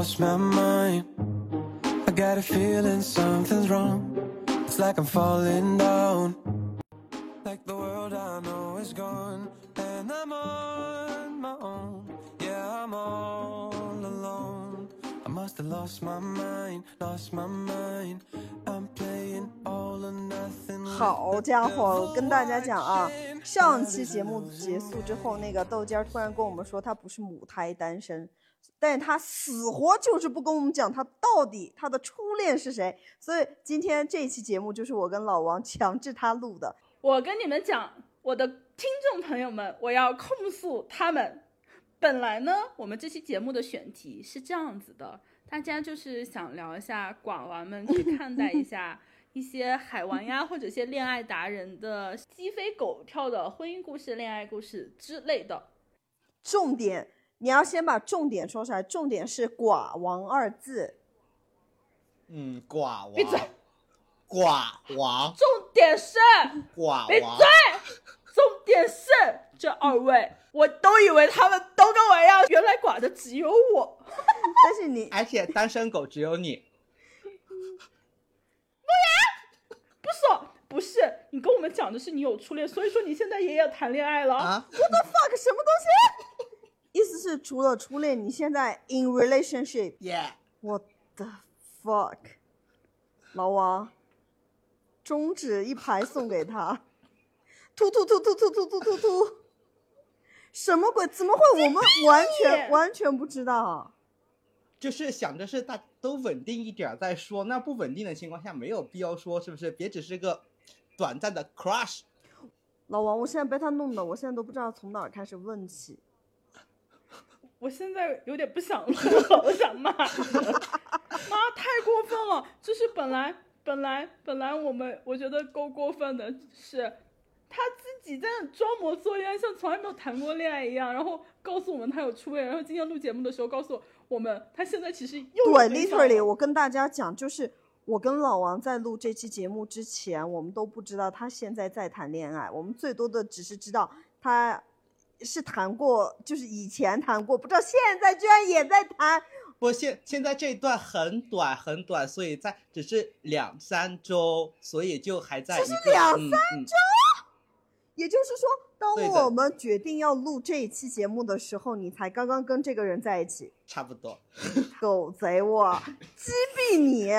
lost my mind. I got a feeling something's wrong. It's like I'm falling down. Like the world I know is gone. And I'm on my own. Yeah, I'm all alone. I must have lost my mind, lost my mind. I'm playing all or nothing. with 好 the 家伙，我跟大家 devil 讲啊 I，chain. 上期节目结束之后，那个豆尖儿突然跟我们说他不是母胎单身， 但是他死活就是不跟我们讲他到底他的初恋是谁。所以今天这一期节目就是我跟老王 强制他录的。我跟你们讲，我的听众朋友们，我要控诉他们。本来呢，我们这期节目的选题是这样子的，大家就是想聊一下寡娃们去看待一下一些海王呀，或者一些恋爱达人的鸡飞狗跳的婚姻故事、恋爱故事之类的。重点，你要先把重点说出来，重点是“寡王”二字。嗯，寡王，闭嘴 寡王，重点是，寡王闭嘴，重点是这二位，我都以为他们都跟我一样，原来寡的只有我。但是你而且单身狗只有你，不是，不是，你跟我们讲的是你有初恋，所以说你现在也要谈恋爱了。啊，fuck 什么东西？意思是除了初恋，你现在 in relationship。Yeah，what the fuck，老王，中指一排送给他，突突突突突突突突突，什么鬼？怎么会？我们完全完全不知道。啊就是想着是大都稳定一点儿再说，那不稳定的情况下没有必要说，是不是？别只是个短暂的 crush。老王，我现在被他弄的，我现在都不知道从哪儿开始问起。我现在有点不想录了，我想骂人，妈太过分了！就是本来本来本来我们我觉得够过分的是，他自己在那装模作样，像从来没有谈过恋爱一样，然后告诉我们他有初恋，然后今天录节目的时候告诉我们他现在其实又对，literally，我跟大家讲，就是我跟老王在录这期节目之前，我们都不知道他现在在谈恋爱，我们最多的只是知道他是谈过，就是以前谈过，不知道现在居然也在谈。不，现现在这一段很短很短，所以在只是两三周，所以就还在只是两嗯嗯也就是说，当我们决定要录这一期节目的时候，你才刚刚跟这个人在一起，差不多。狗贼我，击毙你！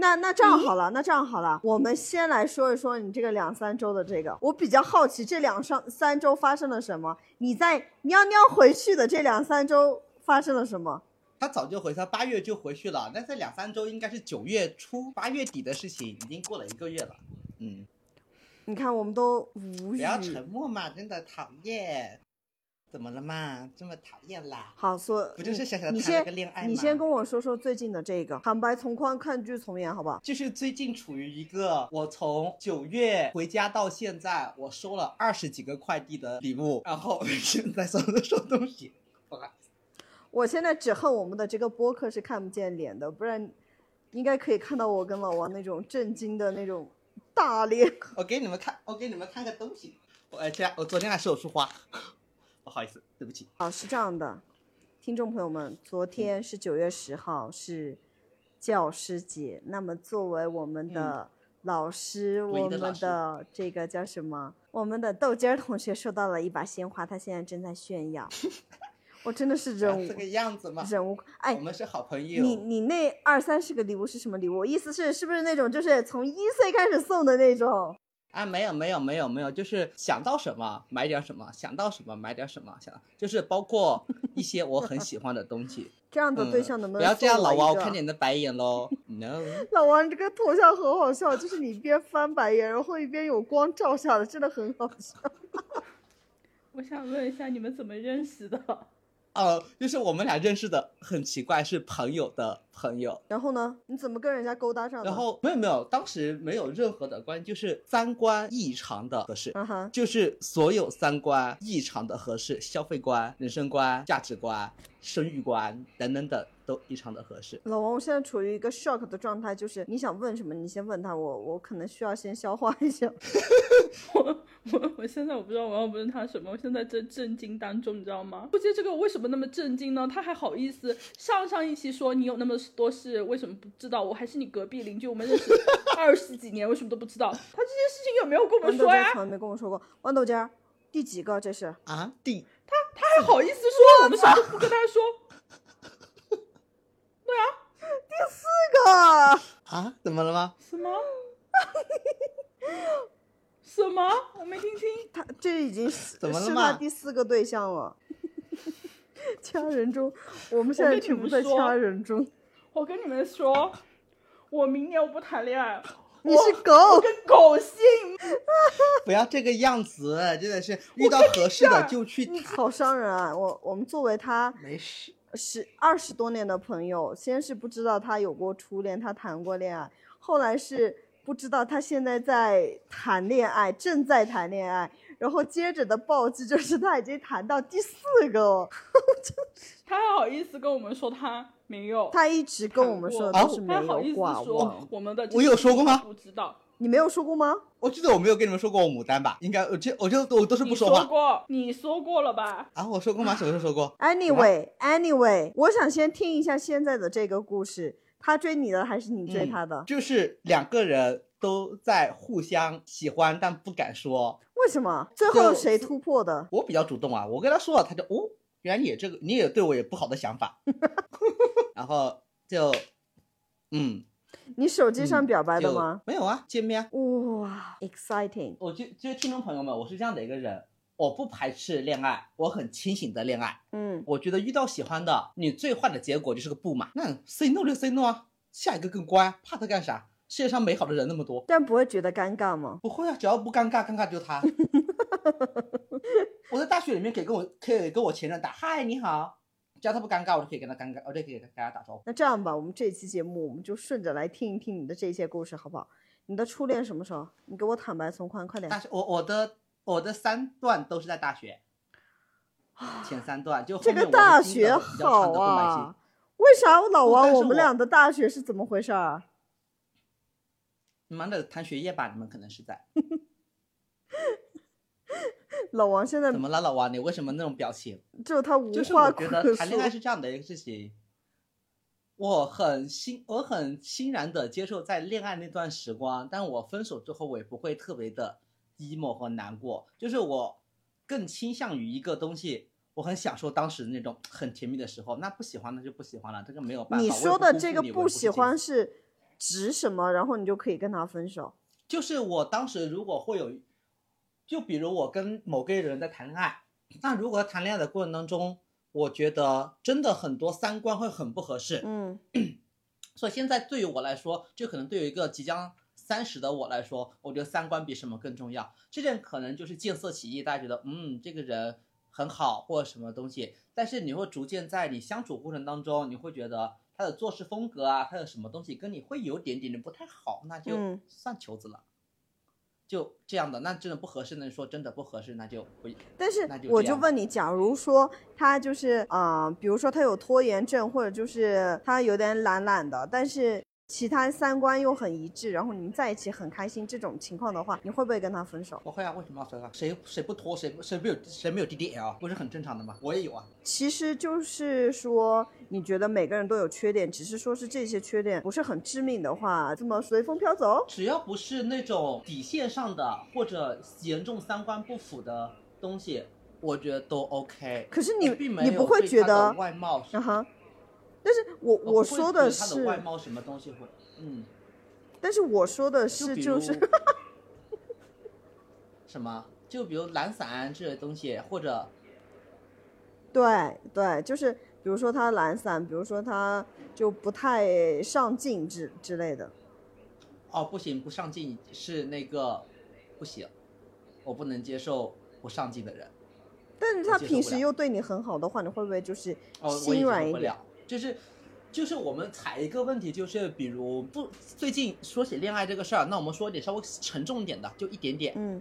那那这样好了，那这样好了，我们先来说一说你这个两三周的这个，我比较好奇这两上三周发生了什么？你在喵喵回去的这两三周发生了什么？他早就回，他八月就回去了。那这两三周应该是九月初、八月底的事情，已经过了一个月了。嗯，你看我们都无语。不要沉默嘛，真的讨厌。怎么了嘛？这么讨厌啦？好，说不就是想想你谈了个恋爱吗你先跟我说说最近的这个，坦白从宽，抗拒从严，好不好？就是最近处于一个我从九月回家到现在，我收了二十几个快递的礼物，然后现在收的收东西。不好意思我现在只恨我们的这个播客是看不见脸的，不然应该可以看到我跟老王那种震惊的那种大脸。我给你们看，我给你们看个东西。我哎，这样，我昨天还收束花，不好意思，对不起。哦，是这样的，听众朋友们，昨天是九月十号，是教师节。那么作为我们的老师，我们的这个叫什么？我们的豆尖儿同学收到了一把鲜花，他现在正在炫耀。我真的是忍无这个样子嘛，忍无哎我，们是好朋友。你你那二三十个礼物是什么礼物？意思是是不是那种就是从一岁开始送的那种？啊，没有没有没有没有，就是想到什么买点什么，想到什么买点什么，想就是包括 一些我很喜欢的东西。这样的对嗯象能不能、不要这样，老王，我看见你的白眼喽。No，老王这个头像很好笑，就是你一边翻白眼，然后一边有光照下的，真的很好笑。我想问一下，你们怎么认识的？呃，就是我们俩认识的很奇怪，是朋友的朋友。然后呢，你怎么跟人家勾搭上的？然，后没有没有，当时没有任何的关系，就是三观异常的合适。嗯哼，就是所有三观异常的合适，消费观、人生观、价值观、生育观等等等都异常的合适。老王，我现在处于一个 shock 的状态，就是你想问什么，你先问他，我我可能需要先消化一下。我 我我现在我不知道我要问他什么，我现在正震惊当中，你知道吗？不接这个为什么那么震惊呢？他还好意思上上一期说你有那么多事，为什么不知道？我还是你隔壁邻居，我们认识 二十几年，为什么都不知道？他这件事情有没有跟我们说呀？豌豆尖从来没跟我说过。豌豆尖儿第几个？这是啊，第他他还好意思说我们什么都不跟他说？这个啊，怎么了吗？什么？什么？我没听清。他这已经是是他怎么了嘛第四个对象了。掐人中，我们现在我跟你全部在们说掐人中。我跟你们说，我明年我不谈恋爱，你是狗我，跟狗姓。不要这个样子，真的是遇到合适的就去谈。好伤人啊！我我们作为他没事，十二十多年的朋友，先是不知道他有过初恋，他谈过恋爱，后来是不知道他现在在谈恋爱，正在谈恋爱，然后接着的暴击就是他已经谈到第四个了。他还好意思跟我们说他没有，他一直跟我们说都是没他好意思有挂。我们的我有说过吗不知道，你没有说过吗？我记得我没有跟你们说过我牡丹吧？应该我这我就我都是不说话过，你说过了吧？啊，我说过吗？什么时候说过？Anyway，Anyway，我想先听一下现在的这个故事，他追你的还是你追嗯他的？就是两个人都在互相喜欢，但不敢说。为什么？最后谁突破的？我比较主动啊，我跟他说了，他就哦，原来你也这个，你也对我有不好的想法，然后就嗯，你手机上嗯表白的就吗？没有啊，见面啊。哇，exciting！我就就是听众朋友们，我是这样的一个人，我不排斥恋爱，我很清醒的恋爱。嗯，我觉得遇到喜欢的，你最坏的结果就是个不嘛。那 say no 就 say no 啊，下一个更乖，怕他干啥？世界上美好的人那么多，但不会觉得尴尬吗？不会啊，只要不尴尬，尴尬就他。我在大学里面可以跟我可以跟我前任打嗨你好，只要他不尴尬，我就可以跟他尴尬，我就可以跟大家打招呼。那这样吧，我们这期节目我们就顺着来听一听你的这些故事，好不好？你的初恋什么时候？你给我坦白从宽，快点大。学我我的我的三段都是在大学，前三段就这个大学好啊，为啥老王我们俩的大学是怎么回事儿？你们的谈学业吧，你们可能是在 老王现在怎么了，老王？你为什么那种表情？只有他无就是话我可说。觉得谈恋爱是这样的一个事情，我很欣我很欣然的接受在恋爱那段时光，但我分手之后我也不会特别的 emo 和难过，就是我更倾向于一个东西。我很享受当时那种很甜蜜的时候，那不喜欢那就不喜欢了，这个没有办法。你说的这个不喜欢是指什么？然后你就可以跟他分手。就是我当时如果会有，就比如我跟某个人在谈恋爱，那如果谈恋爱的过程当中，我觉得真的很多三观会很不合适，嗯所以现在对于我来说，就可能对于一个即将三十的我来说，我觉得三观比什么更重要。这件可能就是见色起意，大家觉得嗯这个人很好或者什么东西，但是你会逐渐在你相处过程当中，你会觉得他的做事风格啊，他的什么东西跟你会有点点的不太好，那就嗯算球子了。就这样的，那真的不合适，那就说真的不合适，那就不。但是就我就问你，假如说他就是啊、呃比如说他有拖延症，或者就是他有点懒懒的，但是其他三观又很一致，然后你们在一起很开心，这种情况的话，你会不会跟他分手？不会啊，为什么要分啊？谁谁不拖，谁不谁没有谁没有 DDL，不是很正常的吗？我也有啊。其实就是说，你觉得每个人都有缺点，只是说是这些缺点不是很致命的话，这么随风飘走？只要不是那种底线上的或者严重三观不符的东西，我觉得都 OK。可是你你不会觉得外貌是，啊哈，但是我我说觉得他是的，外貌什么东西会，嗯，但是我说的就是就 是什么，就比如懒散这些东西，或者对对，就是比如说他懒散，比如说他就不太上进之之类的。哦不行，不上进是那个不行，我不能接受不上进的人。但是他平时又对你很好的话，你会不会就是心软一点？就是就是我们踩一个问题，就是比如不最近说起恋爱这个事儿，那我们说一点稍微沉重一点的，就一点点，嗯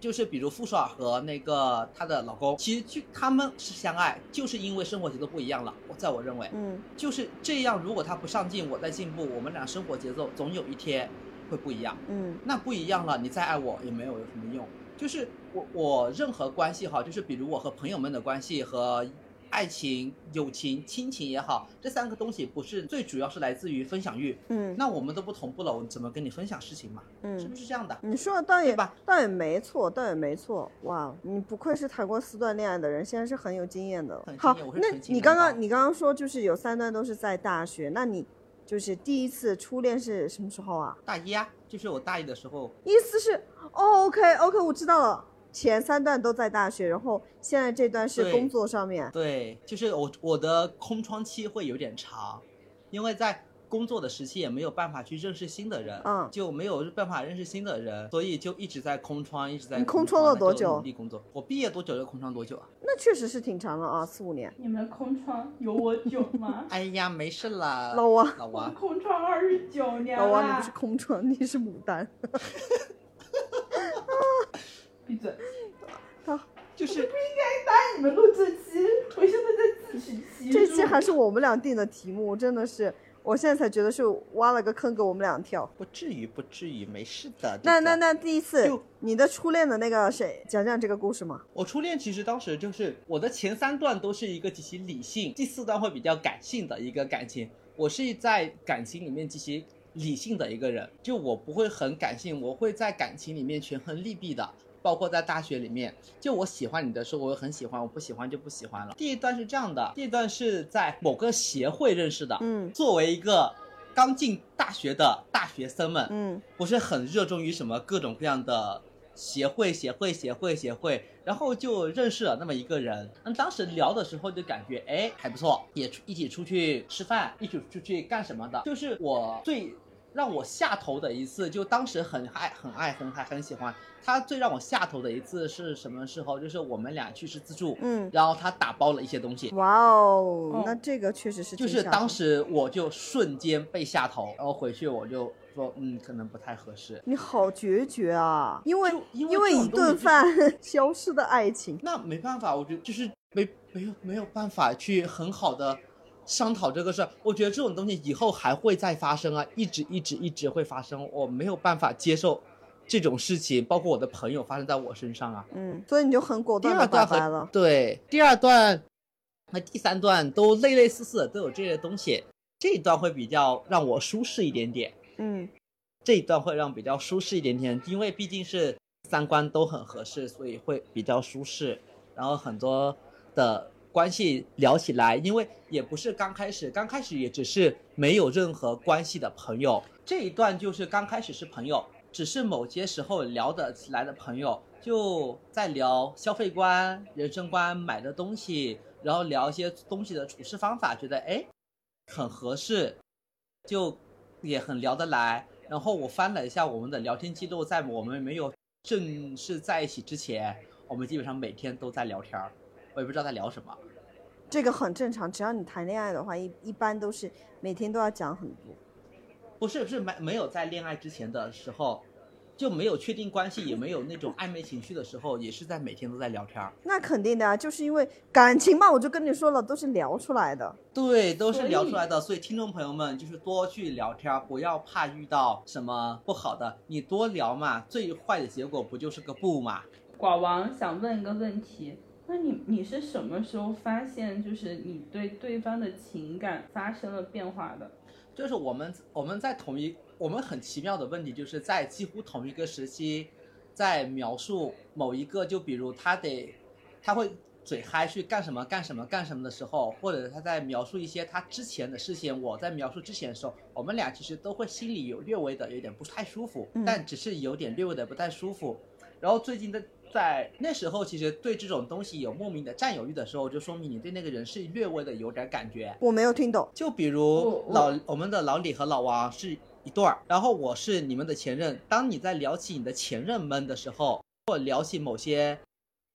就是比如傅首尔和那个她的老公，其实就他们是相爱，就是因为生活节奏不一样了。我在我认为嗯就是这样，如果他不上进，我在进步，我们俩生活节奏总有一天会不一样。嗯那不一样了，你再爱我也没有有什么用。就是我我任何关系哈，就是比如我和朋友们的关系和爱情、友情、亲情也好，这三个东西不是最主要是来自于分享欲。嗯那我们都不同步了，我怎么跟你分享事情嘛？嗯是嗯不，是这样的？你说的倒也吧倒也没错，倒也没错。哇，你不愧是谈过四段恋爱的人，现在是很有经验的很。经好验我，是那你刚刚你刚刚说就是有三段都是在大学，那你就是第一次初恋是什么时候啊？大一啊，就是我大一的时候，意思是，哦，OK OK，我知道了，前三段都在大学，然后现在这段是工作上面。对，就是我我的空窗期会有点长，因为在工作的时期也没有办法去认识新的人，嗯就没有办法认识新的人，所以就一直在空窗，一直在你空窗了多久努力工作，我毕业多久就空窗多久啊？那确实是挺长了啊，四五年。你们空窗有我久吗？哎呀，没事啦，老王，老王，我空窗二十九年老王，你不是空窗，你是牡丹。闭嘴！就是不应该答应你们录这期，我现在在自取其辱。这期还是我们俩定的题目，真的是，我现在才觉得是挖了个坑给我们俩跳。不至于，不至于，没事的。那那那第一次就你的初恋的那个谁，讲讲这个故事吗？我初恋其实当时就是我的前三段都是一个极其理性，第四段会比较感性的一个感情。我是在感情里面极其理性的一个人，就我不会很感性，我会在感情里面权衡利弊的。包括在大学里面，就我喜欢你的时候，我很喜欢；我不喜欢就不喜欢了。第一段是这样的，第一段是在某个协会认识的。嗯作为一个刚进大学的大学生们，嗯我是很热衷于什么各种各样的协会、协会、协会、协会，然后就认识了那么一个人。那当时聊的时候就感觉，哎，还不错，也出一起出去吃饭，一起出去干什么的。就是我最让我下头的一次，就当时很爱、很爱、很爱、很喜欢他。最让我下头的一次是什么时候？就是我们俩去吃自助，嗯，然后他打包了一些东西。哇哦哦，那这个确实是就是当时我就瞬间被下头，然后回去我就说，嗯，可能不太合适。你好决绝啊，因为因为一顿饭 消失的爱情。那没办法，我觉得就是没没有没有办法去很好的商讨这个事儿。我觉得这种东西以后还会再发生啊，一直一直一直会发生。我没有办法接受这种事情，包括我的朋友发生在我身上啊。嗯，所以你就很果断的二段和拜拜了。对第二段和第三段都类类似似的，都有这些东西。这一段会比较让我舒适一点点。嗯这一段会让比较舒适一点点，因为毕竟是三观都很合适，所以会比较舒适。然后很多的关系聊起来，因为也不是刚开始，刚开始也只是没有任何关系的朋友。这一段就是刚开始是朋友，只是某些时候聊得起来的朋友，就在聊消费观、人生观、买的东西，然后聊一些东西的处事方法，觉得哎很合适，就也很聊得来。然后我翻了一下我们的聊天记录，在我们没有正式在一起之前，我们基本上每天都在聊天儿，我也不知道在聊什么。这个很正常，只要你谈恋爱的话，一一般都是每天都要讲很多。不是，是没没有在恋爱之前的时候，就没有确定关系，也没有那种暧昧情绪的时候，也是在每天都在聊天。那肯定的啊，就是因为感情嘛，我就跟你说了，都是聊出来的。对，都是聊出来的，所以听众朋友们就是多去聊天，不要怕遇到什么不好的，你多聊嘛，最坏的结果不就是个不嘛？寡王想问一个问题，那你你是什么时候发现，就是你对对方的情感发生了变化的？就是我们我们在同一我们很奇妙的问题，就是在几乎同一个时期，在描述某一个，就比如他得他会嘴嗨去干什么干什么干什么的时候，或者他在描述一些他之前的事情，我在描述之前的时候，我们俩其实都会心里有略微的有点不太舒服，嗯但只是有点略微的不太舒服。然后最近的在那时候，其实对这种东西有莫名的占有欲的时候，就说明你对那个人是略微的有点感觉。我没有听懂。就比如老我们的老李和老王是一对儿，然后我是你们的前任。当你在聊起你的前任们的时候，或聊起某些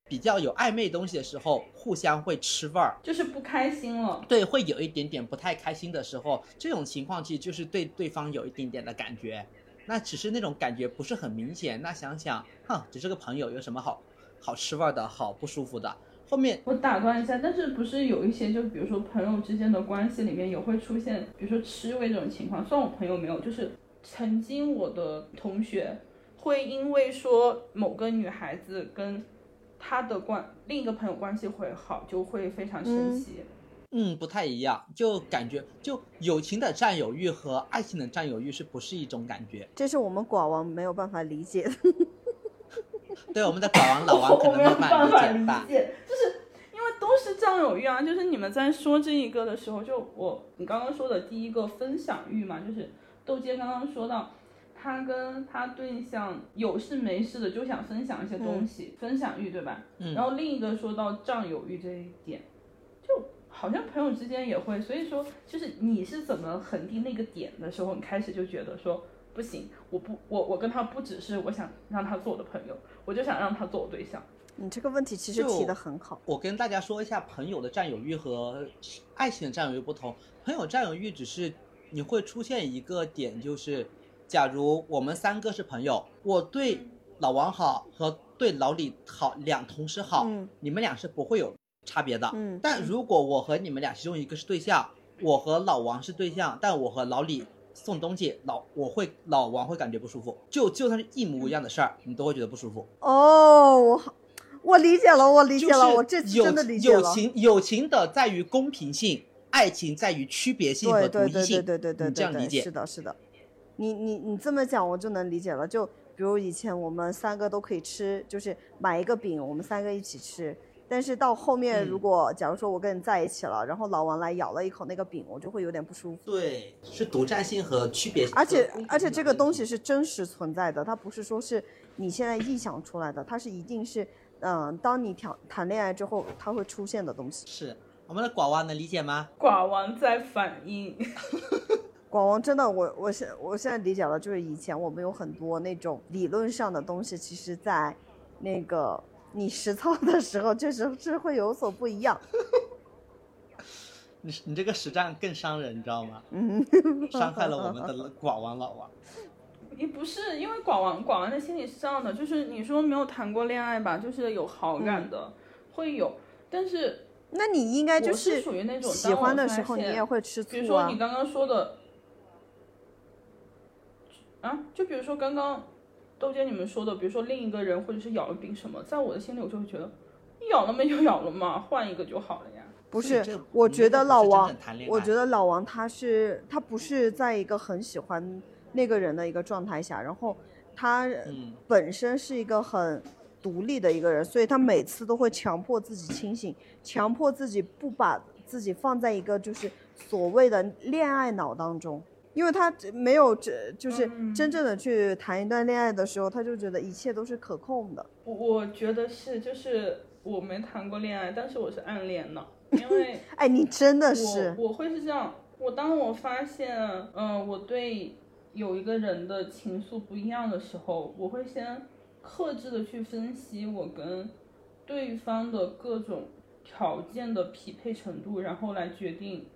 比较有暧昧东西的时候，互相会吃味儿。就是不开心了。对，会有一点点不太开心的时候，这种情况其实就是对对方有一点点的感觉，那只是那种感觉不是很明显。那想想，哼，只是个朋友，有什么好好吃味儿的，好不舒服的？后面我打断一下，但是不是有一些，就比如说朋友之间的关系里面也会出现，比如说吃味这种情况。虽然我朋友没有，就是曾经我的同学会因为说某个女孩子跟她的关另一个朋友关系会好，就会非常生气。嗯，不太一样，就感觉就友情的占有欲和爱情的占有欲是不是一种感觉？这是我们寡王没有办法理解的。对，我们的寡王老王可能 我没有办办法理理解吧。就是因为都是占有欲啊。就是你们在说这一个的时候，就我你刚刚说的第一个分享欲嘛，就是豆姐刚刚说到，他跟他对象有事没事的就想分享一些东西，分享欲对吧？嗯然后另一个说到占有欲这一点，就好像朋友之间也会，所以说就是你是怎么恒定那个点的时候，你开始就觉得说。不行，我不，我我跟他不只是我想让他做我的朋友，我就想让他做我对象。你这个问题其实提的很好。我跟大家说一下，朋友的占有欲和爱情的占有欲不同。朋友占有欲只是你会出现一个点，就是假如我们三个是朋友，我对老王好和对老李好两同时好，嗯你们俩是不会有差别的。嗯但如果我和你们俩其中一个是对象，我和老王是对象，但我和老李送东西，老我会老王会感觉不舒服。就就算是一模一样的事儿，你都会觉得不舒服。哦，我好，我理解了，我理解了，我这次真的理解了。友情友情的在于公平性，爱情在于区别性和对对对独一性。对对对对对对，你这样理解是的，是的。你你你这么讲，我就能理解了。就比如以前我们三个都可以吃，就是买一个饼，我们三个一起吃。但是到后面，嗯如果假如说我跟你在一起了，然后老王来咬了一口那个饼，我就会有点不舒服。对，是独占性和区别性。而且而且这个东西是真实存在的，它不是说是你现在臆想出来的，它是一定是，嗯、当你谈谈恋爱之后，它会出现的东西。是我们的寡王能理解吗？寡王在反应，寡王真的，我我现我现在理解了，就是以前我们有很多那种理论上的东西，其实在那个你实操的时候，确实是会有所不一样。你你这个实战更伤人，你知道吗？嗯，伤害了我们的寡王老王。也不是因为广王广王的心理是这样的，就是你说没有谈过恋爱吧，就是有好感的，会有，但是那你应该就我是属于那种喜欢的时候，你也会吃醋比如说你。刚刚说的，啊，就比如说刚刚豆姐你们说的，比如说另一个人或者是咬了饼什么，在我的心里我就会觉得，咬了没就咬了嘛，换一个就好了呀。不是我觉得老王我觉得老王他是他不是在一个很喜欢那个人的一个状态下，然后他嗯本身是一个很独立的一个人，所以他每次都会强迫自己清醒，强迫自己不把自己放在一个就是所谓的恋爱脑当中。因为他没有这就是嗯真正的去谈一段恋爱的时候，他就觉得一切都是可控的。我我觉得是，就是我没谈过恋爱，但是我是暗恋的，因为哎，你真的是，我我会是这样，我当我发现，嗯、我对有一个人的情愫不一样的时候，我会先克制的去分析我跟对方的各种条件的匹配程度，然后来决定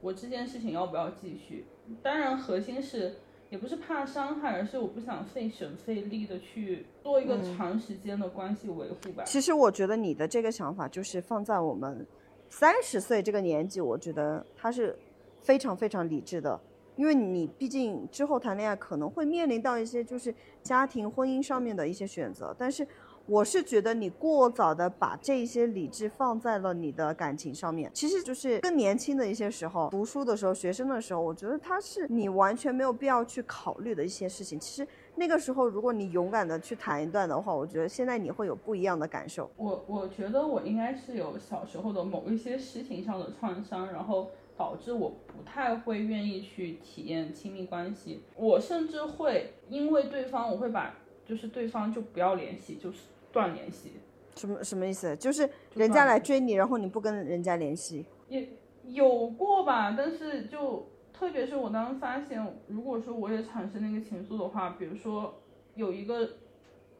我这件事情要不要继续。当然，核心是也不是怕伤害，而是我不想费神费力的去做一个长时间的关系维护吧。其实我觉得你的这个想法就是放在我们三十岁这个年纪，我觉得他是非常非常理智的，因为你毕竟之后谈恋爱可能会面临到一些就是家庭婚姻上面的一些选择，但是我是觉得你过早的把这些理智放在了你的感情上面，其实就是更年轻的一些时候，读书的时候、学生的时候，我觉得它是你完全没有必要去考虑的一些事情。其实那个时候，如果你勇敢的去谈一段的话，我觉得现在你会有不一样的感受。我我觉得我应该是有小时候的某一些事情上的创伤，然后导致我不太会愿意去体验亲密关系。我甚至会因为对方，我会把就是对方就不要联系，就是断联系。什么什么意思？就是人家来追你，然后你不跟人家联系。也有过吧，但是就特别是我当时发现，如果说我也产生那个情愫的话，比如说有一个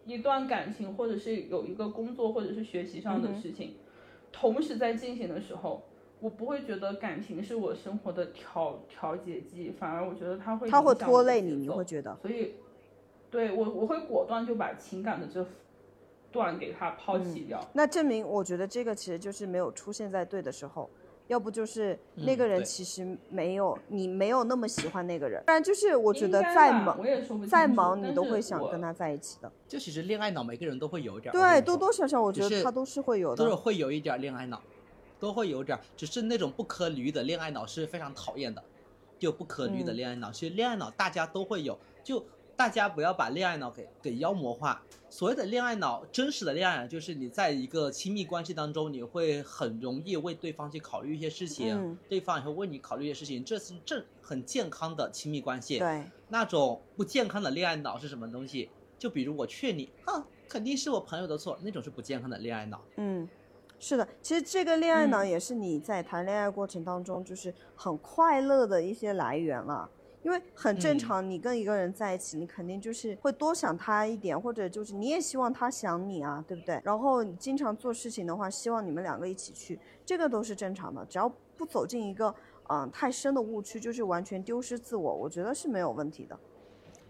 一段感情，或者是有一个工作或者是学习上的事情，同时在进行的时候，我不会觉得感情是我生活的调调节剂，反而我觉得它会它会拖累你，你会觉得。所以，对我我会果断就把情感的这段给他抛弃掉。那证明，我觉得这个其实就是没有出现在对的时候。要不就是那个人其实没有、你没有那么喜欢那个人。不然就是我觉得再忙再忙你都会想跟他在一起的。就其实恋爱脑每个人都会有一点儿，对，多多少少我觉得他都是会有的都是。会有一点儿恋爱脑，都会有点儿，只是那种不可理喻的恋爱脑是非常讨厌的，就不可理喻的嗯恋爱脑。其实恋爱脑大家都会有，就大家不要把恋爱脑给给妖魔化。所谓的恋爱脑，真实的恋爱脑就是你在一个亲密关系当中，你会很容易为对方去考虑一些事情，嗯对方也会为你考虑一些事情，这是正很健康的亲密关系。对，那种不健康的恋爱脑是什么东西？就比如我劝你，啊，肯定是我朋友的错，那种是不健康的恋爱脑。嗯，是的，其实这个恋爱脑嗯也是你在谈恋爱过程当中就是很快乐的一些来源了。因为很正嗯常，你跟一个人在一起，你肯定就是会多想他一点，或者就是你也希望他想你啊，对不对？然后你经常做事情的话，希望你们两个一起去，这个都是正常的。只要不走进一个嗯、太深的误区，就是完全丢失自我，我觉得是没有问题的。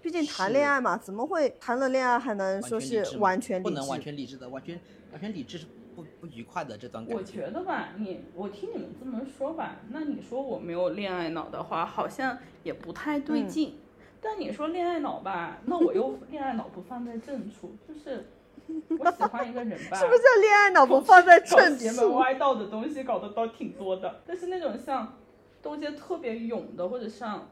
毕竟谈恋爱嘛，怎么会谈了恋爱还能说是完全？不能完全理智的，完全完全理智是不不愉快的这段感我。觉得吧，你我听你们这么说吧，那你说我没有恋爱脑的话，好像也不太对嗯劲。但你说恋爱脑吧，那我又 恋爱脑不放在正处，就是我喜欢一个人吧，是不是叫恋爱脑不放在搞正邪门处？歪道的东西搞得倒挺多的，但是那种像兜街特别勇的，或者像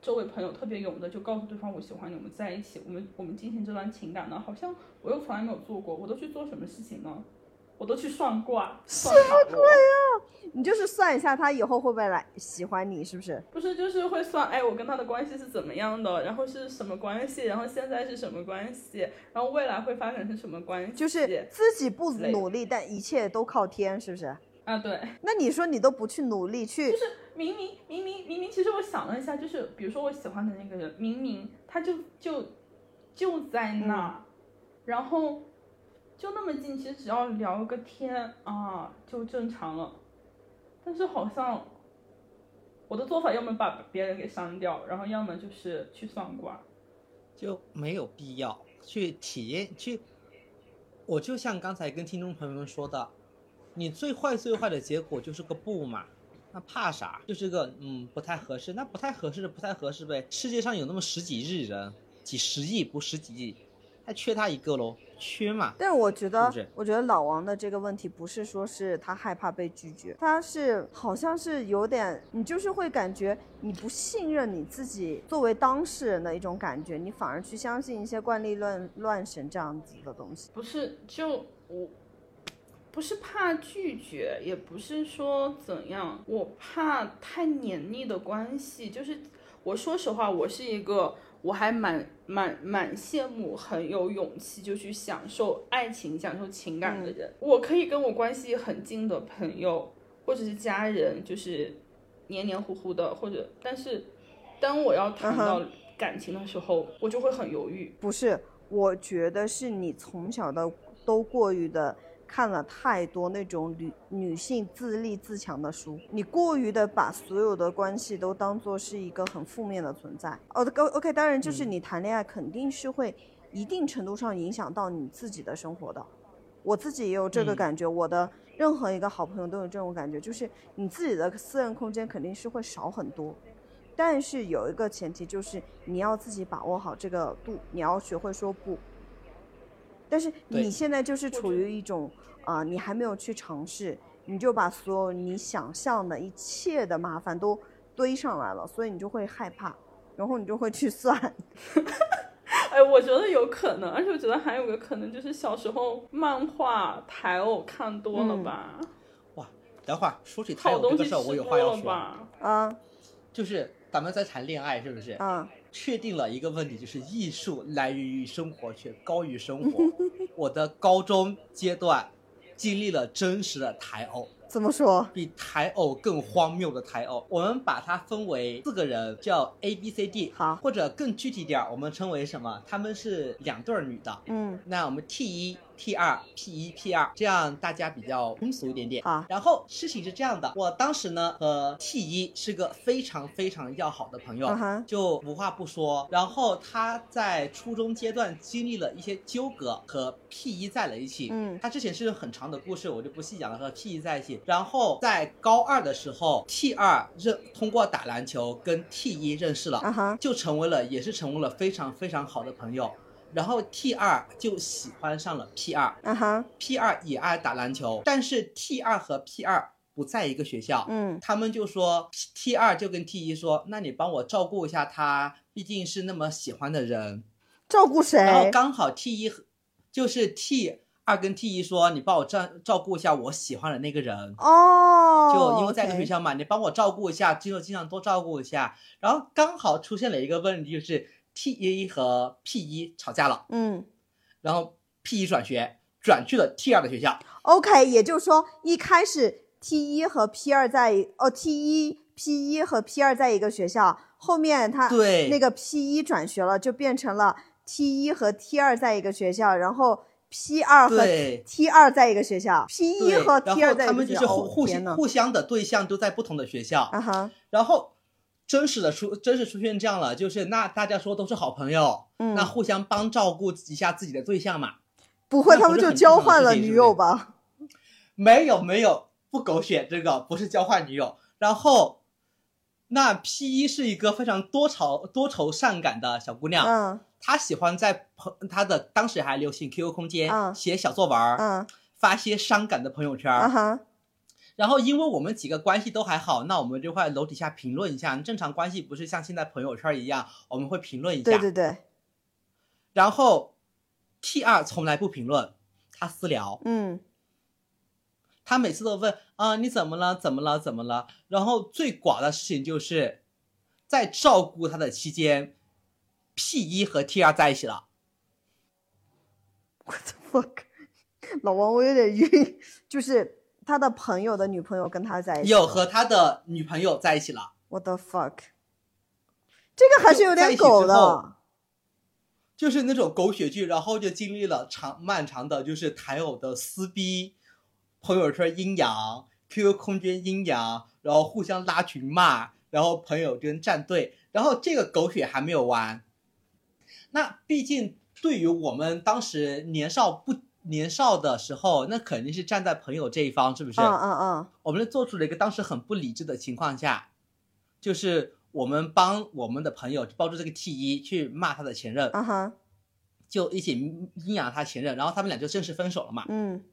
周围朋友特别勇的，就告诉对方我喜欢你，我们在一起，我们我们进行这段情感呢，好像我又从来没有做过，我都去做什么事情呢？我都去算卦，算塔罗，你就是算一下他以后会不会来喜欢你，是不是？不是就是会算，哎，我跟他的关系是怎么样的，然后是什么关系，然后现在是什么关系，然后未来会发展成什么关系，就是自己不努力，但一切都靠天，是不是？啊，对。那你说你都不去努力去，就是明明明明明明，其实我想了一下，就是比如说我喜欢的那个人，明明他就就就在那，然后就那么近，其实只要聊个天啊，就正常了。但是好像我的做法，要么把别人给删掉，然后要么就是去算卦。就没有必要去体验去。我就像刚才跟听众朋友们说的，你最坏最坏的结果就是个不嘛，那怕啥？就是个嗯不太合适，那不太合适不太合适呗。世界上有那么十几亿人，几十亿不十几亿，还缺他一个喽？缺嘛？但是我觉得，是是我觉得老王的这个问题不是说是他害怕被拒绝，他是好像是有点，你就是会感觉你不信任你自己作为当事人的一种感觉，你反而去相信一些惯例乱乱神这样子的东西。不是，就我不是怕拒绝，也不是说怎样，我怕太黏腻的关系。就是我说实话，我是一个我还蛮蛮蛮羡慕很有勇气就去享受爱情、享受情感的人。我可以跟我关系很近的朋友或者是家人，就是黏黏糊糊的，或者但是当我要谈到感情的时候，我就会很犹豫。不是，我觉得是你从小的都过于的看了太多那种女女性自立自强的书，你过于的把所有的关系都当做是一个很负面的存在。哦 OK，当然就是你谈恋爱肯定是会一定程度上影响到你自己的生活的。我自己也有这个嗯感觉，我的任何一个好朋友都有这种感觉，就是你自己的私人空间肯定是会少很多。但是有一个前提就是你要自己把握好这个度，你要学会说不。但是你现在就是处于一种啊、你还没有去尝试，你就把所有你想象的一切的麻烦都堆上来了，所以你就会害怕，然后你就会去算。哎，我觉得有可能，而且我觉得还有个可能就是小时候漫画台偶看多了嗯哇，等会儿说起台好东西偶这个事儿，我有话要说，吧。啊就是咱们在谈恋爱，是不是？啊，确定了一个问题，就是艺术来源于生活，却高于生活。我的高中阶段经历了真实的台偶，怎么说？比台偶更荒谬的台偶。我们把它分为四个人，叫 A B C D，好或者更具体点儿，我们称为什么？他们是两对儿女的。嗯那我们 T 一 T 二、P 一、P 二，这样大家比较通俗一点点。啊然后事情是这样的，我当时呢和 T 一是个非常非常要好的朋友就无话不说。然后他在初中阶段经历了一些纠葛，和 P 一在了一起。嗯他之前是很长的故事，我就不细讲了。和 P 一在一起，然后在高二的时候，T 二认通过打篮球跟 T 一认识了。啊哈，就成为了，也是成为了非常非常好的朋友。然后 T 二就喜欢上了 P 二啊哈，，P 二也爱打篮球，但是 T 二和 P 二不在一个学校。嗯他们就说 T 二就跟 T 一说，那你帮我照顾一下他，毕竟是那么喜欢的人。照顾谁？然后刚好 T 一和就是 T 二跟 T 一说，你帮我照照顾一下我喜欢的那个人。哦，就因为在一个学校嘛，你帮我照顾一下，就经常多照顾一下。然后刚好出现了一个问题，就是 T 一和 P 一吵架了，嗯。然后 P 一转学，转去了 T 二的学校。，OK，也就是说一开始 T 一和 P 二在哦 T 一 P 一和 P 二在一个学校，后面他对那个 P 一转学了，就变成了 T 一和 T 二在一个学校，然后 P 二和 T 二在一个学校，P 一，和 T 二在一他们就是个学校，互互相互相的对象都在不同的学校，啊哈，然后真实的出真实出现这样了，就是那大家说都是好朋友，嗯那互相帮照顾一下自己的对象嘛。不会他们就交换了女友吧？没有没有，不狗血，这个不是交换女友。然后，那 P 一是一个非常多愁多愁善感的小姑娘，嗯她喜欢在朋她的当时还流行 QQ 空间、嗯写小作文，嗯发些伤感的朋友圈儿。然后，因为我们几个关系都还好，那我们就会楼底下评论一下。正常关系不是像现在朋友圈一样，我们会评论一下。对对对，然后 T 二从来不评论，他私聊。嗯他每次都问啊、你怎么了？怎么了？怎么了？然后最寡的事情就是，在照顾他的期间，P 一和 T 二在一起了。，what the fuck，老王我有点晕，就是他的朋友的女朋友跟他在一起了，有和他的女朋友在一起了，what the fuck，这个还是有点狗的，就是那种狗血剧，然后就经历了长漫长的，就是台偶的撕逼，朋友圈阴阳，QQ 空间阴阳，然后互相拉群骂，然后朋友跟战队，然后这个狗血还没有完。那毕竟对于我们当时年少不年少的时候，那肯定是站在朋友这一方，是不是？嗯嗯嗯，我们做出了一个当时很不理智的情况下，就是我们帮我们的朋友抱住这个 T 一去骂他的前任，啊哈，就一起阴阳他前任，然后他们俩就正式分手了嘛。嗯，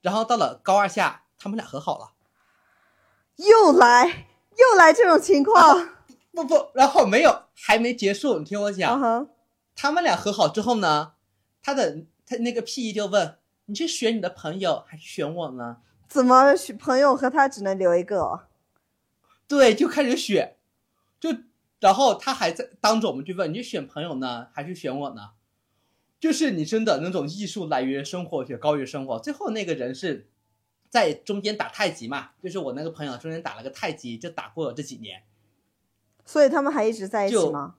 然后到了高二下，他们俩和好了。又来又来这种情况，不不，然后没有，还没结束，你听我讲。啊哈，他们俩和好之后呢，他的他那个 P 一就问：“你是选你的朋友还是选我呢怎么选朋友和他只能留一个？？”对，就开始选，就然后他还在当着我们去问：“你是选朋友呢，还是选我呢？”就是你真的那种艺术来源于生活，学高于生活。最后那个人是在中间打太极嘛，就是我那个朋友中间打了个太极，就打过了这几年。所以他们还一直在一起吗？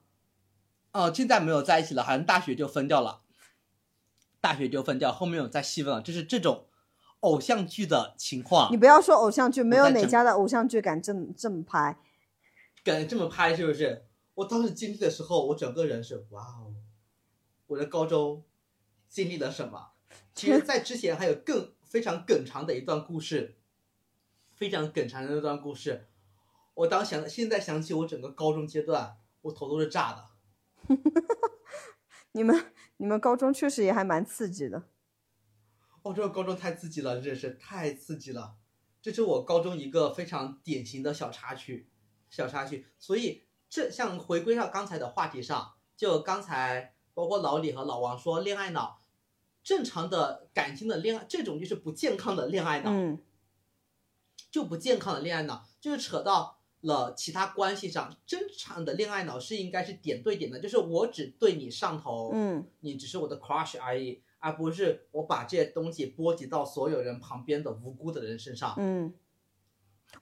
哦，现在没有在一起了，好像大学就分掉了，大学就分掉，后面有再细分了，就是这种偶像剧的情况你，不要说偶像剧，没有哪家的偶像剧敢这么这么拍。敢这么拍是不是？我当时经历的时候，我整个人是哇哦，我的高中经历了什么？其实，在之前还有更非常梗长的一段故事，非常梗长的那段故事，我当想现在想起我整个高中阶段，我头都是炸的。你们你们高中确实也还蛮刺激的。哦，这个高中太刺激了，真是太刺激了。这是我高中一个非常典型的小插曲，小插曲。所以这像回归到刚才的话题上，就刚才包括老李和老王说恋爱脑，正常的感情的恋爱，这种就是不健康的恋爱脑，嗯就不健康的恋爱脑，就是扯到了其他关系上。正常的恋爱脑是应该是点对点的，就是我只对你上头，嗯你只是我的 crush 而已，而不是我把这些东西波及到所有人旁边的无辜的人身上。嗯。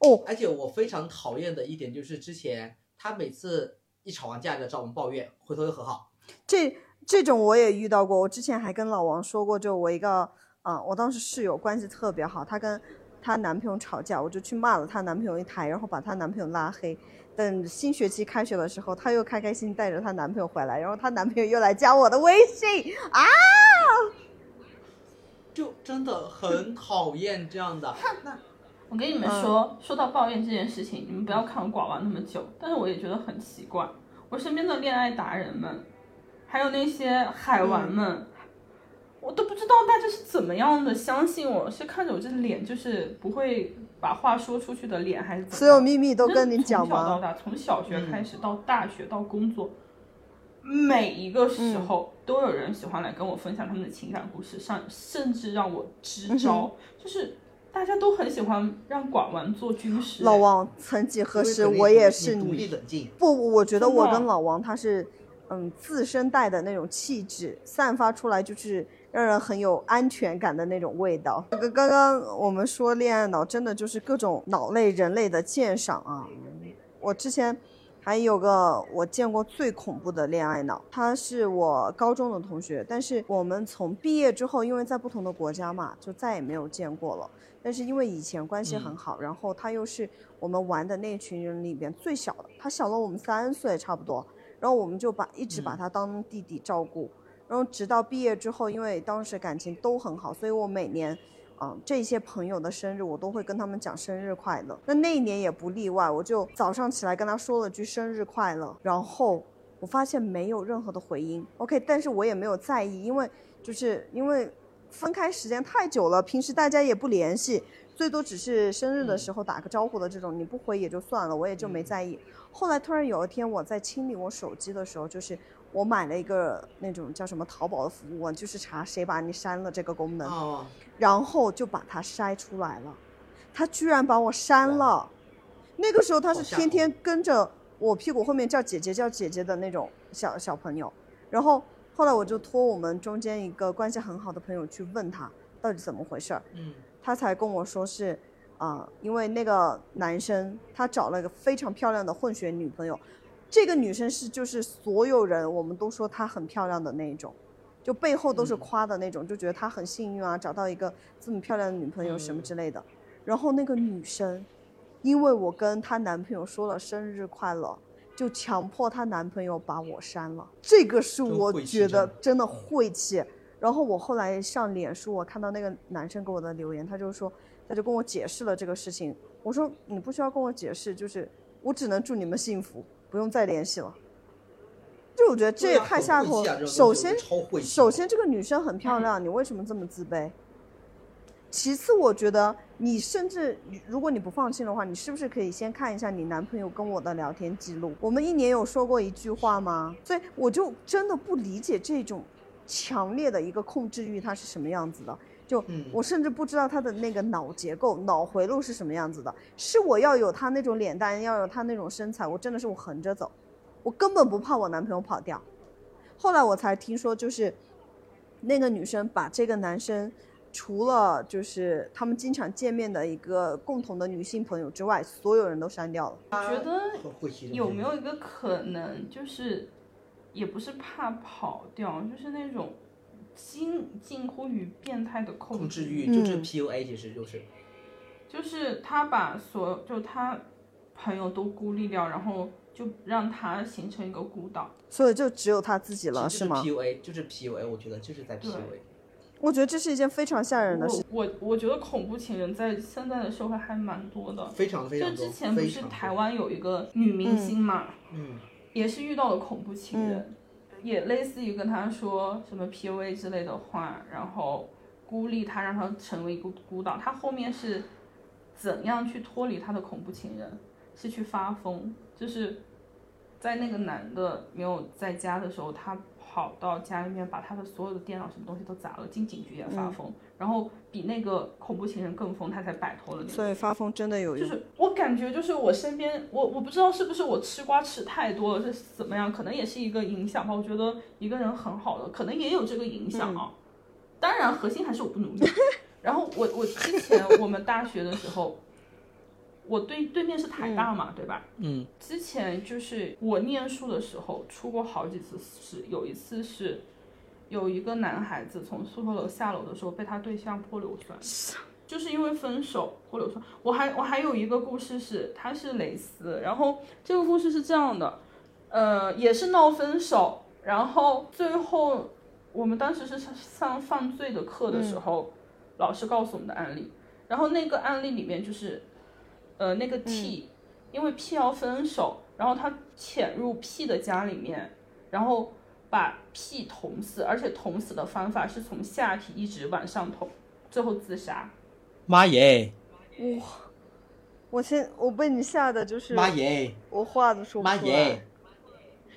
哦，而且我非常讨厌的一点就是，之前他每次一吵完架就找我们抱怨，回头又和好。这这种我也遇到过。我之前还跟老王说过，就我一个，嗯，我当时室友关系特别好，他跟她男朋友吵架，我就去骂了她男朋友一台，然后把她男朋友拉黑。等新学期开学的时候，她又开开心心带着她男朋友回来，然后她男朋友又来加我的微信啊！就真的很讨厌这样的。那我跟你们说，说到抱怨这件事情，你们不要看我寡玩那么久，但是我也觉得很奇怪。我身边的恋爱达人们，还有那些海王们，我都不知道大家是怎么样的相信我，是看着我这脸就是不会把话说出去的脸，还是怎么？所有秘密都跟你讲从小到？大，从小学开始到大学到工作，每一个时候都有人喜欢来跟我分享他们的情感故事，上甚至让我支招，就是大家都很喜欢让寡玩做军师。老王，曾几何时我也你独是你立冷静，不，我觉得我跟老王他是，嗯，自身带的那种气质，散发出来就是让人很有安全感的那种味道。刚刚刚我们说恋爱脑，真的就是各种脑类人类的鉴赏啊。我之前还有个我见过最恐怖的恋爱脑，他是我高中的同学，但是我们从毕业之后，因为在不同的国家嘛，就再也没有见过了。但是因为以前关系很好，然后他又是我们玩的那群人里边最小的，他小了我们三岁差不多，然后我们就把一直把他当弟弟照顾，然后直到毕业之后，因为当时感情都很好，所以我每年。啊、这些朋友的生日我都会跟他们讲生日快乐。那那一年也不例外，我就早上起来跟他说了句生日快乐，然后我发现没有任何的回音。OK，但是我也没有在意，因为就是因为分开时间太久了，平时大家也不联系，最多只是生日的时候打个招呼的这种，你不回也就算了，我也就没在意。后来突然有一天我在清理我手机的时候，就是我买了一个那种叫什么淘宝的服务啊，就是查谁把你删了这个功能。哦，然后就把它筛出来了，他居然把我删了。那个时候他是天天跟着我屁股后面叫姐姐叫姐姐的那种小小朋友，然后后来我就托我们中间一个关系很好的朋友去问他到底怎么回事儿，嗯，他才跟我说是啊、因为那个男生他找了一个非常漂亮的混血女朋友，这个女生是就是所有人我们都说她很漂亮的那一种，就背后都是嗯夸的那种，就觉得她很幸运啊，找到一个这么漂亮的女朋友什么嗯之类的。然后那个女生，因为我跟她男朋友说了生日快乐，就强迫她男朋友把我删了。这个是我觉得真的晦气。然后我后来上脸书，我看到那个男生给我的留言，他就说，他就跟我解释了这个事情。我说你不需要跟我解释，就是我只能祝你们幸福，不用再联系了。就我觉得这也太下头晦气啊这。种首先首先这个女生很漂亮，你为什么这么自卑？其次，我觉得你甚至如果你不放心的话，你是不是可以先看一下你男朋友跟我的聊天记录？我们一年有说过一句话吗？所以我就真的不理解这种强烈的一个控制欲，它是什么样子的。就嗯我甚至不知道他的那个脑结构、脑回路是什么样子的。是我要有他那种脸蛋，要有他那种身材，我真的是我横着走，我根本不怕我男朋友跑掉。后来我才听说，就是那个女生把这个男生，除了就是他们经常见面的一个共同的女性朋友之外，所有人都删掉了。觉得有没有一个可能，就是也不是怕跑掉，就是那种近近乎于变态的控控制欲，欲？就是 Mm 嗯 PUA，其实就是就是他把所就他朋友都孤立掉，然后就让他形成一个孤岛。所以就只有他自己了，是吗？PUA，就是 PUA，我觉得就是在 PUA。我觉得这是一件非常吓人的事。我我我觉得恐怖情人在现在的社会还蛮多的。非常非常多。之前不是台，湾有一个女明星嘛，嗯，也是遇到了恐怖情人，也类似于跟他说什么 PUA 之类的话，然后孤立他，让他成为一个孤岛。他后面是怎样去脱离他的恐怖情人？是去发疯，就是在那个男的没有在家的时候，他跑到家里面把他的所有的电脑什么东西都砸了，进警局也发疯，然后比那个恐怖情人更疯，他才摆脱了那个。所以发疯真的有用。就是我感觉，就是我身边，我我不知道是不是我吃瓜吃太多了，是怎么样？可能也是一个影响吧。我觉得一个人很好的，可能也有这个影响啊。当然，核心还是我不努力。然后我我之前我们大学的时候，我对对面是台大嘛，对吧？嗯，之前就是我念书的时候出过好几次事，有一次是有一个男孩子从宿舍楼下楼的时候被他对象泼硫酸，就是因为分手泼硫酸。我还我还有一个故事是，他是蕾丝，然后这个故事是这样的，呃，也是闹分手，然后最后我们当时是上犯罪的课的时候，老师告诉我们的案例，然后那个案例里面就是，呃，那个 T、因为 P 要分手，然后他潜入 P 的家里面，然后把 P 捅死，而且捅死的方法是从下体一直往上捅，最后自杀。妈耶，哇我先我被你吓得就是妈耶，我话都说不出来妈耶，，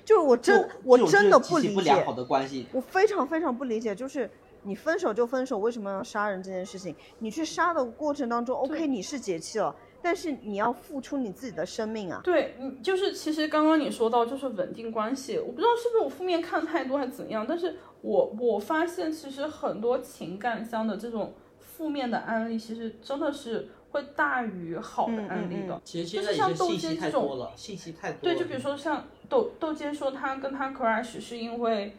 就是我真我真的不理解极其不良好，的关系。我非常非常不理解，就是你分手就分手，为什么要杀人这件事情？你去杀的过程当中，OK 你是解气了，但是你要付出你自己的生命啊。对，你，就是其实刚刚你说到就是稳定关系，我不知道是不是我负面看太多还是怎样，但是我我发现其实很多情感上的这种负面的案例，其实真的是会大于好的案例的。其实就现在也是是像窦信息太街这种多了，信息太多了。对，就比如说像窦窦街说他跟他 crush 是因为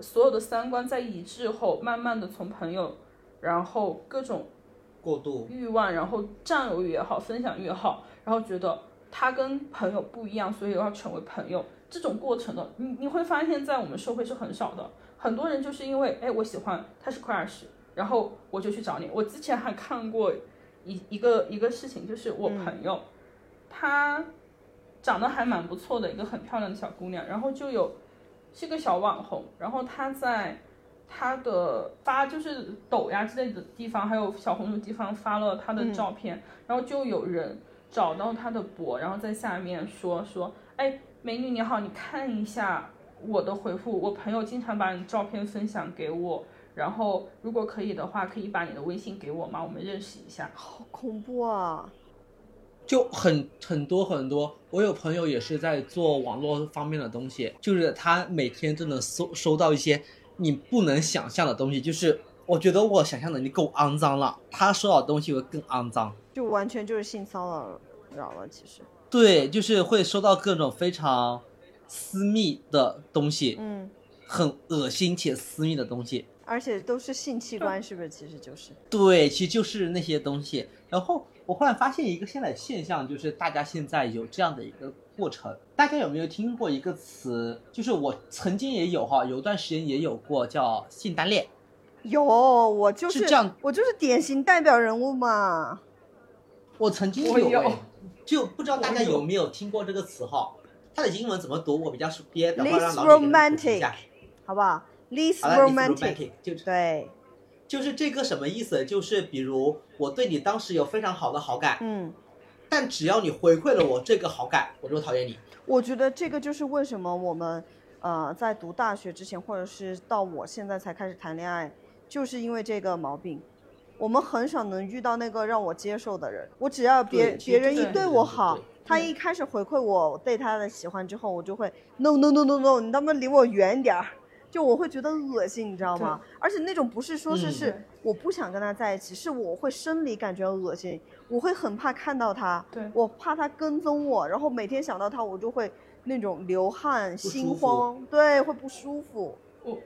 所有的三观在一致后，慢慢的从朋友，然后各种过度，欲望，然后占有欲也好，分享欲也好，然后觉得他跟朋友不一样，所以要成为朋友。这种过程的，你你会发现在我们社会是很少的。很多人就是因为，哎，我喜欢他是 crush，然后我就去找你。我之前还看过一一个一个事情，就是我朋友，她长得还蛮不错的一个很漂亮的小姑娘，然后就有是个小网红，然后她在她的发就是抖呀之类的地方，还有小红书地方发了他的照片，然后就有人找到他的博，然后在下面说说，哎，美女你好，你看一下我的回复，我朋友经常把你照片分享给我。然后，如果可以的话，可以把你的微信给我吗？我们认识一下。好恐怖啊！就很很多很多。我有朋友也是在做网络方面的东西，就是他每天都能收收到一些你不能想象的东西，就是我觉得我想象能力够肮脏了，他收到的东西会更肮脏。就完全就是性骚扰了，其实。对，就是会收到各种非常私密的东西，嗯，很恶心且私密的东西。而且都是性器官，是不是？其实就是。对，其实就是那些东西。然后我忽然发现一个现在的现象，就是大家现在有这样的一个过程。大家有没有听过一个词？就是我曾经也有哈，有段时间也有过叫性单恋。有，我就是是这样我就是典型代表人物嘛。我曾经我有哎就不知道大家有有没有听过这个词哈？它的英文怎么读？我比较熟憋，等会儿 Least 让老李给它普及一 romantic 下。好不好？Least 好了 least romantic，romantic 就对，就是这个什么意思？就是比如我对你当时有非常好的好感，嗯，但只要你回馈了我这个好感，我就讨厌你。我觉得这个就是为什么我们呃在读大学之前，或者是到我现在才开始谈恋爱，就是因为这个毛病。我们很少能遇到那个让我接受的人，我只要别别人一对我好，他一开始回馈我对他的喜欢之后，我就会 no no no no no，你他妈离我远点儿，就我会觉得恶心，你知道吗？而且那种不是说是嗯是我不想跟他在一起，是我会生理感觉恶心，我会很怕看到他，对我怕他跟踪我，然后每天想到他，我就会那种流汗、心慌，对，会不舒服。我